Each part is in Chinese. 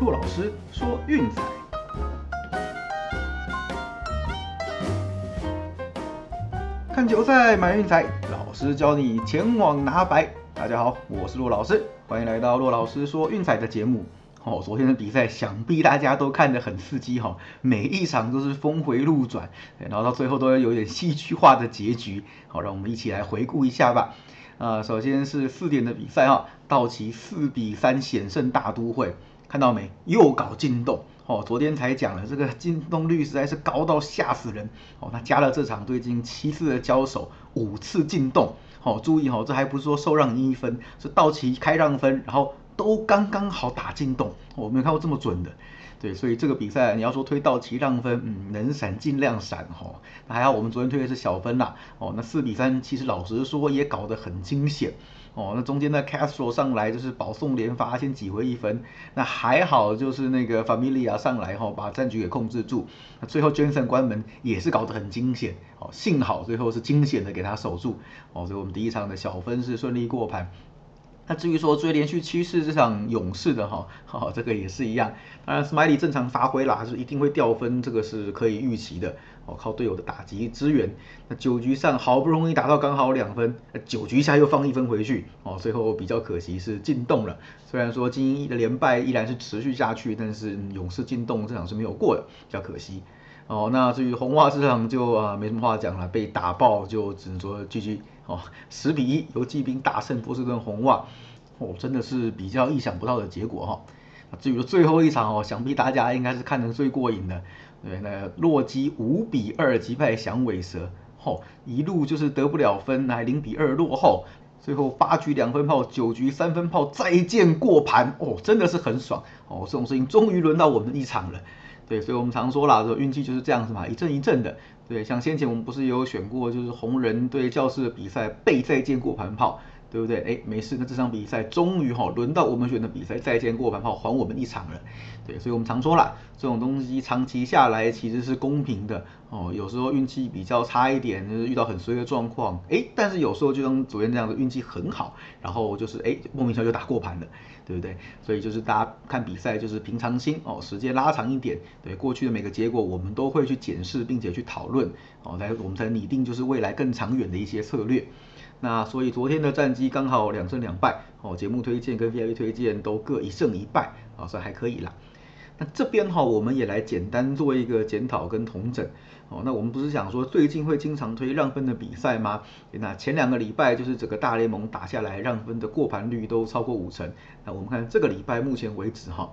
骆老师说运彩，看球赛买运彩，老师教你前往拿白。大家好，我是骆老师，欢迎来到骆老师说运彩的节目。哦，昨天的比赛想必大家都看得很刺激哈，每一场都是峰回路转，然后到最后都要有点戏剧化的结局。好，让我们一起来回顾一下吧。啊，首先是四点的比赛哈，道奇四比三险胜大都会，看到没？又搞进洞。哦，昨天才讲了，这个进洞率实在是高到吓死人。哦，那加了这场对进七次的交手，五次进洞。好，注意哦，这还不是说受让一分，是道奇开让分，然后。都刚刚好打进洞，我没有看过这么准的，对，所以这个比赛你要说推到齐让分，嗯，能闪尽量闪哈。那还好，我们昨天推的是小分啦，哦，那四比三其实老实说也搞得很惊险，哦，那中间的 Castro 上来就是保送连发先挤回一分，那还好就是那个 Familia 上来哈把战局给控制住，那最后 Jensen 关门也是搞得很惊险，哦，幸好最后是惊险的给他守住，哦，所以我们第一场的小分是顺利过盘。那至于说追连续七次这场勇士的哈，哈这个也是一样。当然，Smiley 正常发挥啦，是一定会掉分，这个是可以预期的。哦，靠队友的打击支援。那九局上好不容易打到刚好两分，九局下又放一分回去。哦，最后比较可惜是进洞了。虽然说精英的连败依然是持续下去，但是勇士进洞这场是没有过的，比较可惜。哦，那至于红袜这场就啊没什么话讲了，被打爆就只能说 GG。哦，十比一游骑兵大胜波士顿红袜，哦，真的是比较意想不到的结果哈。至于最后一场哦，想必大家应该是看得最过瘾的，对，那洛基五比二击败响尾蛇，吼，一路就是得不了分，还零比二落后，最后八局两分炮，九局三分炮，再见过盘，哦，真的是很爽，哦，这种事情终于轮到我们一场了。对，所以我们常说啦，说运气就是这样子嘛，一阵一阵的。对，像先前我们不是有选过，就是红人对教室的比赛，被再见过盘炮。对不对？哎，没事，那这场比赛终于哈轮到我们选的比赛，再见过盘炮还我们一场了。对，所以我们常说啦，这种东西长期下来其实是公平的哦。有时候运气比较差一点，就是遇到很衰的状况，哎，但是有时候就像昨天这样的运气很好，然后就是哎莫名其妙就打过盘了，对不对？所以就是大家看比赛就是平常心哦，时间拉长一点，对过去的每个结果我们都会去检视，并且去讨论哦，来我们才拟定就是未来更长远的一些策略。那所以昨天的战绩刚好两胜两败哦，节目推荐跟 VIP 推荐都各一胜一败啊，算还可以啦。那这边哈，我们也来简单做一个检讨跟统整哦。那我们不是想说最近会经常推让分的比赛吗？那前两个礼拜就是整个大联盟打下来让分的过盘率都超过五成。那我们看这个礼拜目前为止哈，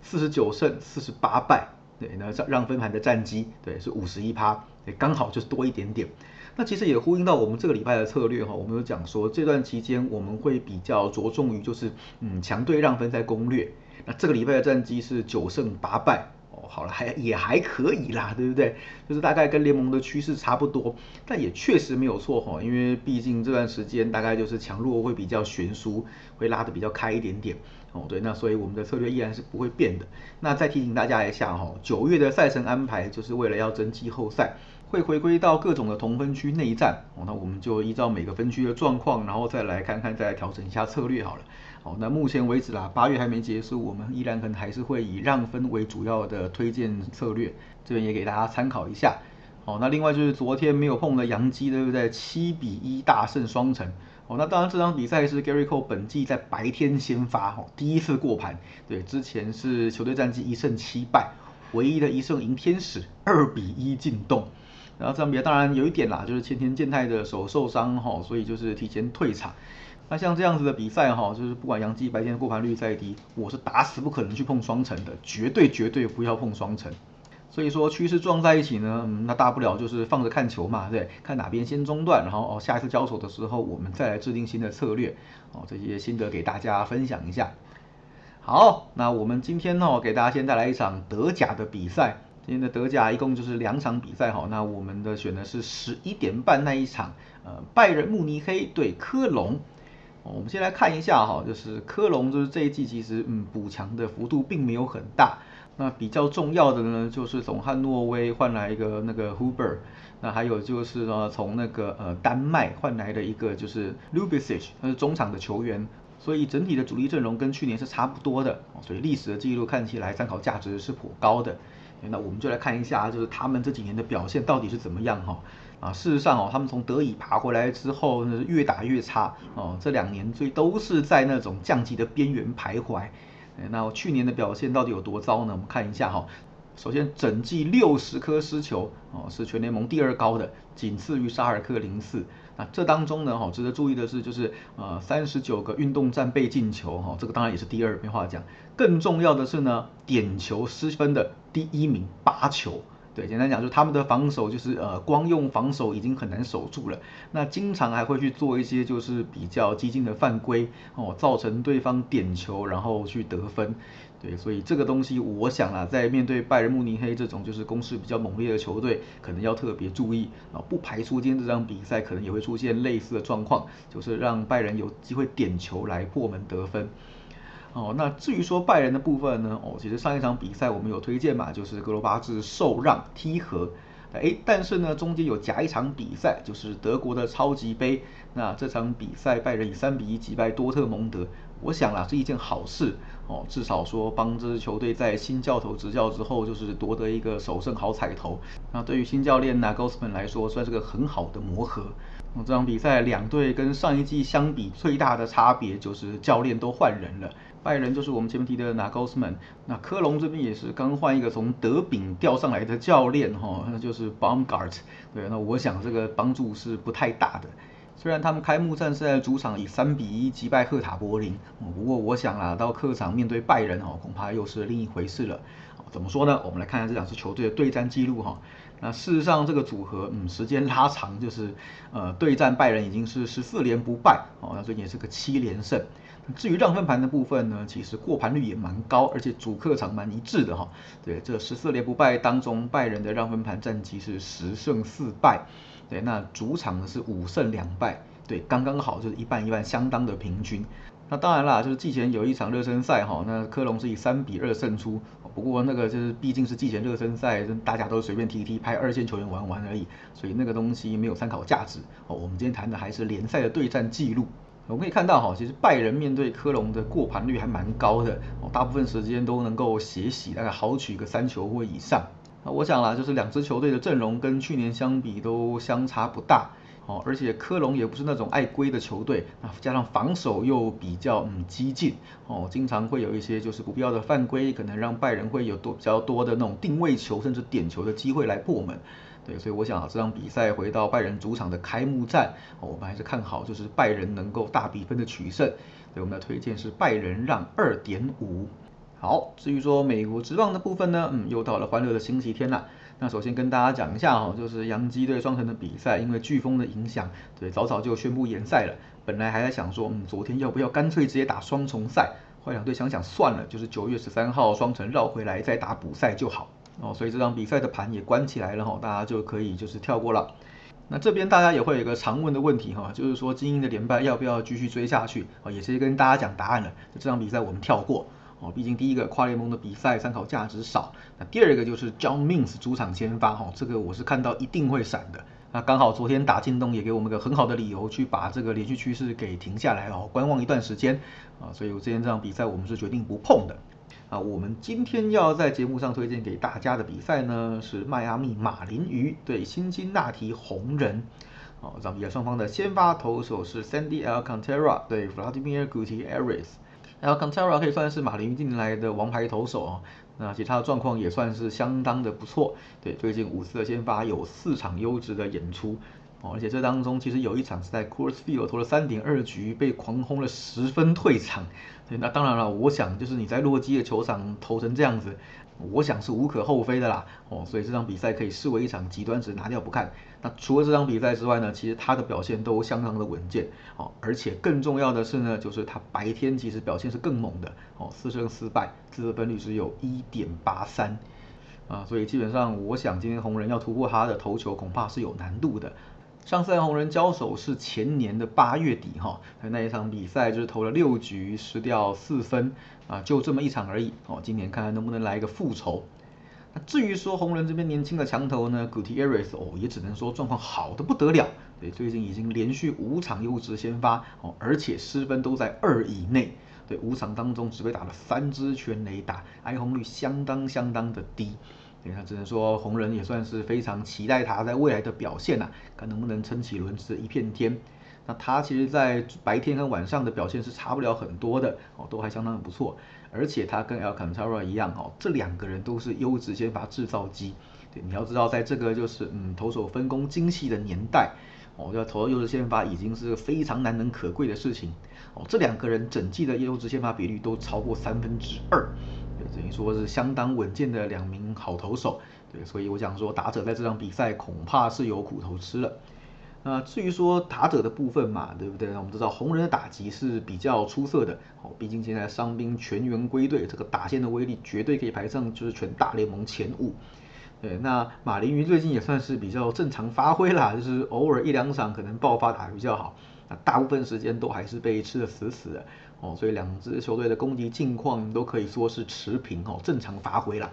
四十九胜四十八败，对，那让让分盘的战绩对是五十一趴，对，刚好就是多一点点。那其实也呼应到我们这个礼拜的策略哈，我们有讲说这段期间我们会比较着重于就是嗯强队让分在攻略。那这个礼拜的战绩是九胜八败哦，好了还也还可以啦，对不对？就是大概跟联盟的趋势差不多，但也确实没有错哈，因为毕竟这段时间大概就是强弱会比较悬殊，会拉得比较开一点点哦。对，那所以我们的策略依然是不会变的。那再提醒大家一下哈，九月的赛程安排就是为了要争季后赛。会回归到各种的同分区内战哦，那我们就依照每个分区的状况，然后再来看看，再来调整一下策略好了。好，那目前为止啦，八月还没结束，我们依然可能还是会以让分为主要的推荐策略，这边也给大家参考一下。好，那另外就是昨天没有碰的杨基，对不对？七比一大胜双城。哦，那当然这场比赛是 Gary Cole 本季在白天先发，哦，第一次过盘。对，之前是球队战绩一胜七败，唯一的一胜赢天使，二比一进洞。然后这场比赛当然有一点啦，就是前田健太的手受伤哈，所以就是提前退场。那像这样子的比赛哈，就是不管杨基白天的过盘率再低，我是打死不可能去碰双城的，绝对绝对不要碰双城。所以说趋势撞在一起呢，那大不了就是放着看球嘛，对，看哪边先中断，然后哦下一次交手的时候我们再来制定新的策略哦，这些心得给大家分享一下。好，那我们今天呢给大家先带来一场德甲的比赛。今天的德甲一共就是两场比赛哈，那我们的选的是十一点半那一场，呃，拜仁慕尼黑对科隆。我们先来看一下哈，就是科隆就是这一季其实嗯补强的幅度并没有很大，那比较重要的呢就是从汉诺威换来一个那个 Huber，那还有就是呢从那个呃丹麦换来的一个就是 Lubicic，他是中场的球员。所以整体的主力阵容跟去年是差不多的，所以历史的记录看起来参考价值是颇高的。那我们就来看一下，就是他们这几年的表现到底是怎么样哈。啊，事实上哦，他们从德乙爬回来之后，越打越差哦。这两年最都是在那种降级的边缘徘徊。那去年的表现到底有多糟呢？我们看一下哈。首先，整季六十颗失球哦，是全联盟第二高的，仅次于沙尔克零四。那这当中呢，哈，值得注意的是，就是呃三十九个运动战被进球哈，这个当然也是第二，没话讲。更重要的是呢，点球失分的第一名八球。对，简单讲就是他们的防守就是呃，光用防守已经很难守住了，那经常还会去做一些就是比较激进的犯规哦，造成对方点球然后去得分。对，所以这个东西我想啊，在面对拜仁慕尼黑这种就是攻势比较猛烈的球队，可能要特别注意啊，不排除今天这场比赛可能也会出现类似的状况，就是让拜仁有机会点球来破门得分。哦，那至于说拜仁的部分呢？哦，其实上一场比赛我们有推荐嘛，就是格罗巴治受让踢和，哎，但是呢中间有夹一场比赛，就是德国的超级杯。那这场比赛拜仁以三比一击败多特蒙德，我想啦是一件好事哦，至少说帮这支球队在新教头执教之后，就是夺得一个首胜好彩头。那对于新教练 Nagosman 来说，算是个很好的磨合。这场比赛两队跟上一季相比，最大的差别就是教练都换人了。拜仁就是我们前面提的拿高斯曼，那科隆这边也是刚换一个从德丙调上来的教练哈，那就是 Baumgart。对，那我想这个帮助是不太大的。虽然他们开幕战是在主场以三比一击败赫塔柏林，不过我想啊，到客场面对拜仁哦，恐怕又是另一回事了。怎么说呢？我们来看看这两支球队的对战记录哈。那事实上这个组合，嗯，时间拉长就是呃对战拜仁已经是十四连不败哦，那最近也是个七连胜。至于让分盘的部分呢，其实过盘率也蛮高，而且主客场蛮一致的哈。对，这十四连不败当中，拜仁的让分盘战绩是十胜四败，对，那主场呢是五胜两败，对，刚刚好就是一半一半，相当的平均。那当然啦，就是季前有一场热身赛哈，那科隆是以三比二胜出，不过那个就是毕竟是季前热身赛，大家都随便踢踢，派二线球员玩玩而已，所以那个东西没有参考价值哦。我们今天谈的还是联赛的对战记录。我们可以看到哈，其实拜仁面对科隆的过盘率还蛮高的，哦，大部分时间都能够血洗，大概好取个三球或以上。那我想啦，就是两支球队的阵容跟去年相比都相差不大，哦，而且科隆也不是那种爱归的球队，那加上防守又比较嗯激进，哦，经常会有一些就是不必要的犯规，可能让拜仁会有多比较多的那种定位球甚至点球的机会来破门。对，所以我想啊，这场比赛回到拜仁主场的开幕战，哦我们还是看好就是拜仁能够大比分的取胜。对，我们的推荐是拜仁让二点五。好，至于说美国职棒的部分呢，嗯，又到了欢乐的星期天了。那首先跟大家讲一下哈，就是洋基队双城的比赛，因为飓风的影响，对，早早就宣布延赛了。本来还在想说，嗯，昨天要不要干脆直接打双重赛？后来两队想想算了，就是九月十三号双城绕回来再打补赛就好。哦，所以这场比赛的盘也关起来了哈，大家就可以就是跳过了。那这边大家也会有一个常问的问题哈，就是说精英的连败要不要继续追下去？哦，也是跟大家讲答案了。这场比赛我们跳过哦，毕竟第一个跨联盟的比赛参考价值少。那第二个就是 John Means 主场先发哈，这个我是看到一定会闪的。那刚好昨天打进洞也给我们个很好的理由去把这个连续趋势给停下来哦，观望一段时间啊，所以我之前这场比赛我们是决定不碰的。啊，我们今天要在节目上推荐给大家的比赛呢，是迈阿密马林鱼对辛辛那提红人。哦，咱们比赛双方的先发投手是 Sandy Alcantara 对 Vladimir Gutierrez。然后 Contara 可以算是马林近年来的王牌投手哦，那其他的状况也算是相当的不错。对，最近五次的先发有四场优质的演出。哦，而且这当中其实有一场是在 Coors Field 投了三点二局，被狂轰了十分退场。对，那当然了，我想就是你在洛基的球场投成这样子，我想是无可厚非的啦。哦，所以这场比赛可以视为一场极端值拿掉不看。那除了这场比赛之外呢，其实他的表现都相当的稳健。哦，而且更重要的是呢，就是他白天其实表现是更猛的。哦，四胜四败，自责分率只有一点八三。啊，所以基本上我想今天红人要突破他的投球，恐怕是有难度的。上次红人交手是前年的八月底哈，那一场比赛就是投了六局失掉四分啊，就这么一场而已哦。今年看看能不能来一个复仇。那至于说红人这边年轻的强头呢，Gutierrez 哦，也只能说状况好的不得了对，最近已经连续五场优质先发哦，而且失分都在二以内。对，五场当中只被打了三支全垒打，挨轰率相当相当的低。对，那只能说红人也算是非常期待他在未来的表现呐，看能不能撑起轮子一片天。那他其实，在白天跟晚上的表现是差不了很多的哦，都还相当的不错。而且他跟 El Cantara 一样哦，这两个人都是优质先发制造机。对，你要知道，在这个就是嗯投手分工精细的年代，哦，要投优质先发已经是非常难能可贵的事情。哦，这两个人整季的优质先发比率都超过三分之二，等于说是相当稳健的两名好投手。对，所以我想说打者在这场比赛恐怕是有苦头吃了。那至于说打者的部分嘛，对不对？那我们知道红人的打击是比较出色的，哦，毕竟现在伤兵全员归队，这个打线的威力绝对可以排上就是全大联盟前五。对，那马林鱼最近也算是比较正常发挥啦，就是偶尔一两场可能爆发打比较好，那大部分时间都还是被吃的死死的，哦，所以两支球队的攻击近况都可以说是持平哦，正常发挥了。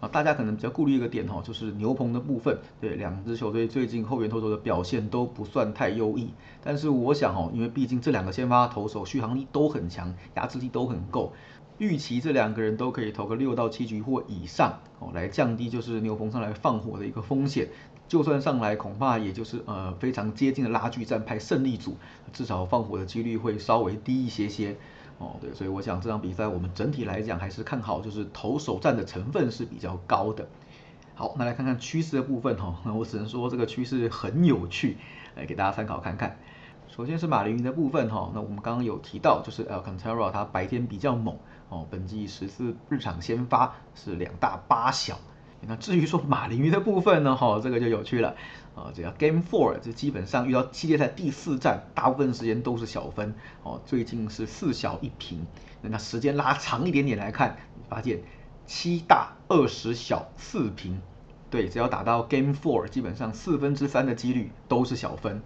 啊，大家可能比较顾虑一个点哈，就是牛棚的部分。对，两支球队最近后援投手的表现都不算太优异。但是我想哦，因为毕竟这两个先发投手续航力都很强，压制力都很够，预期这两个人都可以投个六到七局或以上哦，来降低就是牛棚上来放火的一个风险。就算上来，恐怕也就是呃非常接近的拉锯战派胜利组，至少放火的几率会稍微低一些些。哦，对，所以我想这场比赛我们整体来讲还是看好，就是投手战的成分是比较高的。好，那来看看趋势的部分哈，那我只能说这个趋势很有趣，来给大家参考看看。首先是马林鱼的部分哈，那我们刚刚有提到，就是 El Cantara 他白天比较猛哦，本季十四日场先发是两大八小。那至于说马林鱼的部分呢，哈，这个就有趣了。啊，只要 Game Four 就基本上遇到系列赛第四战，大部分时间都是小分哦。最近是四小一平，那时间拉长一点点来看，发现七大二十小四平，对，只要打到 Game Four，基本上四分之三的几率都是小分。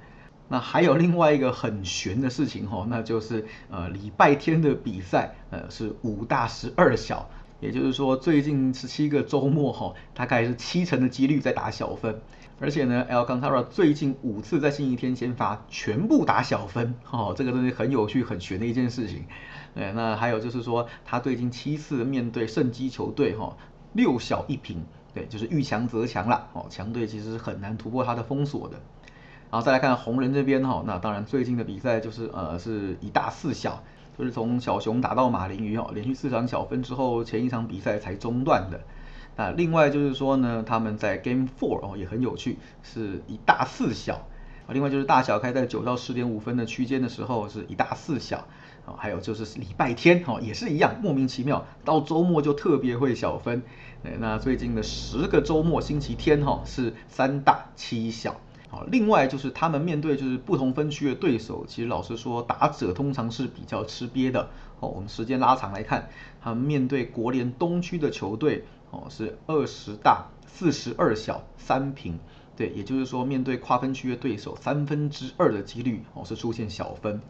那还有另外一个很悬的事情哦，那就是呃礼拜天的比赛，呃是五大十二小，也就是说最近十七个周末哈，大概是七成的几率在打小分。而且呢，El Cantara 最近五次在星期天先发，全部打小分，哦，这个东西很有趣、很悬的一件事情。哎，那还有就是说，他最近七次面对胜基球队，哈，六小一平，对，就是遇强则强了，哦，强队其实是很难突破他的封锁的。然后再来看红人这边，哈，那当然最近的比赛就是呃是一大四小，就是从小熊打到马林鱼，哦，连续四场小分之后，前一场比赛才中断的。那另外就是说呢，他们在 Game Four 哦也很有趣，是一大四小。另外就是大小开在九到十点五分的区间的时候是一大四小啊。还有就是礼拜天哦也是一样，莫名其妙到周末就特别会小分。那最近的十个周末星期天哈是三大七小。另外就是他们面对就是不同分区的对手，其实老实说打者通常是比较吃瘪的。哦，我们时间拉长来看，他们面对国联东区的球队。哦，是二十大四十二小三平，对，也就是说面对跨分区的对手，三分之二的几率哦是出现小分。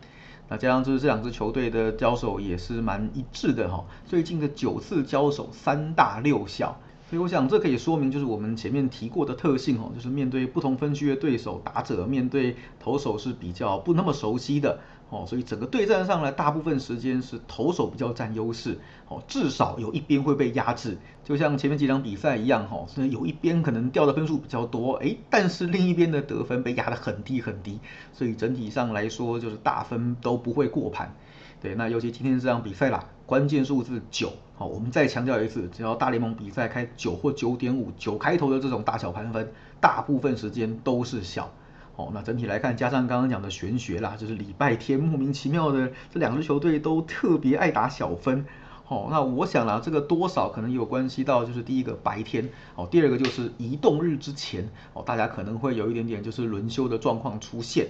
那加上就是这两支球队的交手也是蛮一致的哈，最近的九次交手三大六小，所以我想这可以说明就是我们前面提过的特性哦，就是面对不同分区的对手，打者面对投手是比较不那么熟悉的。哦，所以整个对战上来，大部分时间是投手比较占优势，哦，至少有一边会被压制，就像前面几场比赛一样，哈，是有一边可能掉的分数比较多，哎，但是另一边的得分被压得很低很低，所以整体上来说就是大分都不会过盘，对，那尤其今天这场比赛啦，关键数字九，好，我们再强调一次，只要大联盟比赛开九或九点五九开头的这种大小盘分，大部分时间都是小。哦，那整体来看，加上刚刚讲的玄学啦，就是礼拜天莫名其妙的这两支球队都特别爱打小分。哦，那我想啦，这个多少可能有关系到就是第一个白天，哦，第二个就是移动日之前，哦，大家可能会有一点点就是轮休的状况出现，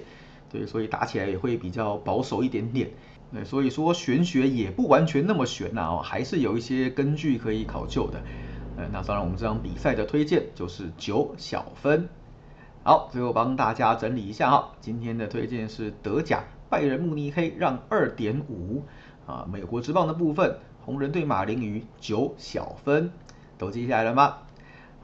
对，所以打起来也会比较保守一点点。对，所以说玄学也不完全那么玄呐，哦，还是有一些根据可以考究的。呃，那当然我们这场比赛的推荐就是九小分。好，最后帮大家整理一下哈，今天的推荐是德甲拜仁慕尼黑让二点五啊，美国之棒的部分红人对马林鱼九小分，都记下来了吗？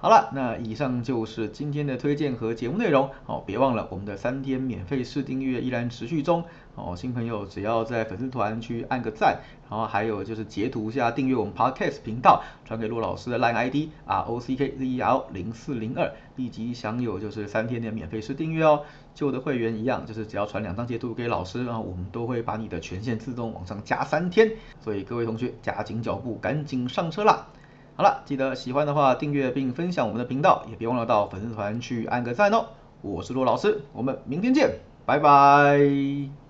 好了，那以上就是今天的推荐和节目内容。哦，别忘了我们的三天免费试订阅依然持续中。哦，新朋友只要在粉丝团去按个赞，然后还有就是截图下订阅我们 Podcast 频道，传给骆老师的 Line ID R O C K Z E L 零四零二，立即享有就是三天的免费试订阅哦。旧的会员一样，就是只要传两张截图给老师，然后我们都会把你的权限自动往上加三天。所以各位同学加紧脚步，赶紧上车啦！好了，记得喜欢的话订阅并分享我们的频道，也别忘了到粉丝团去按个赞哦。我是骆老师，我们明天见，拜拜。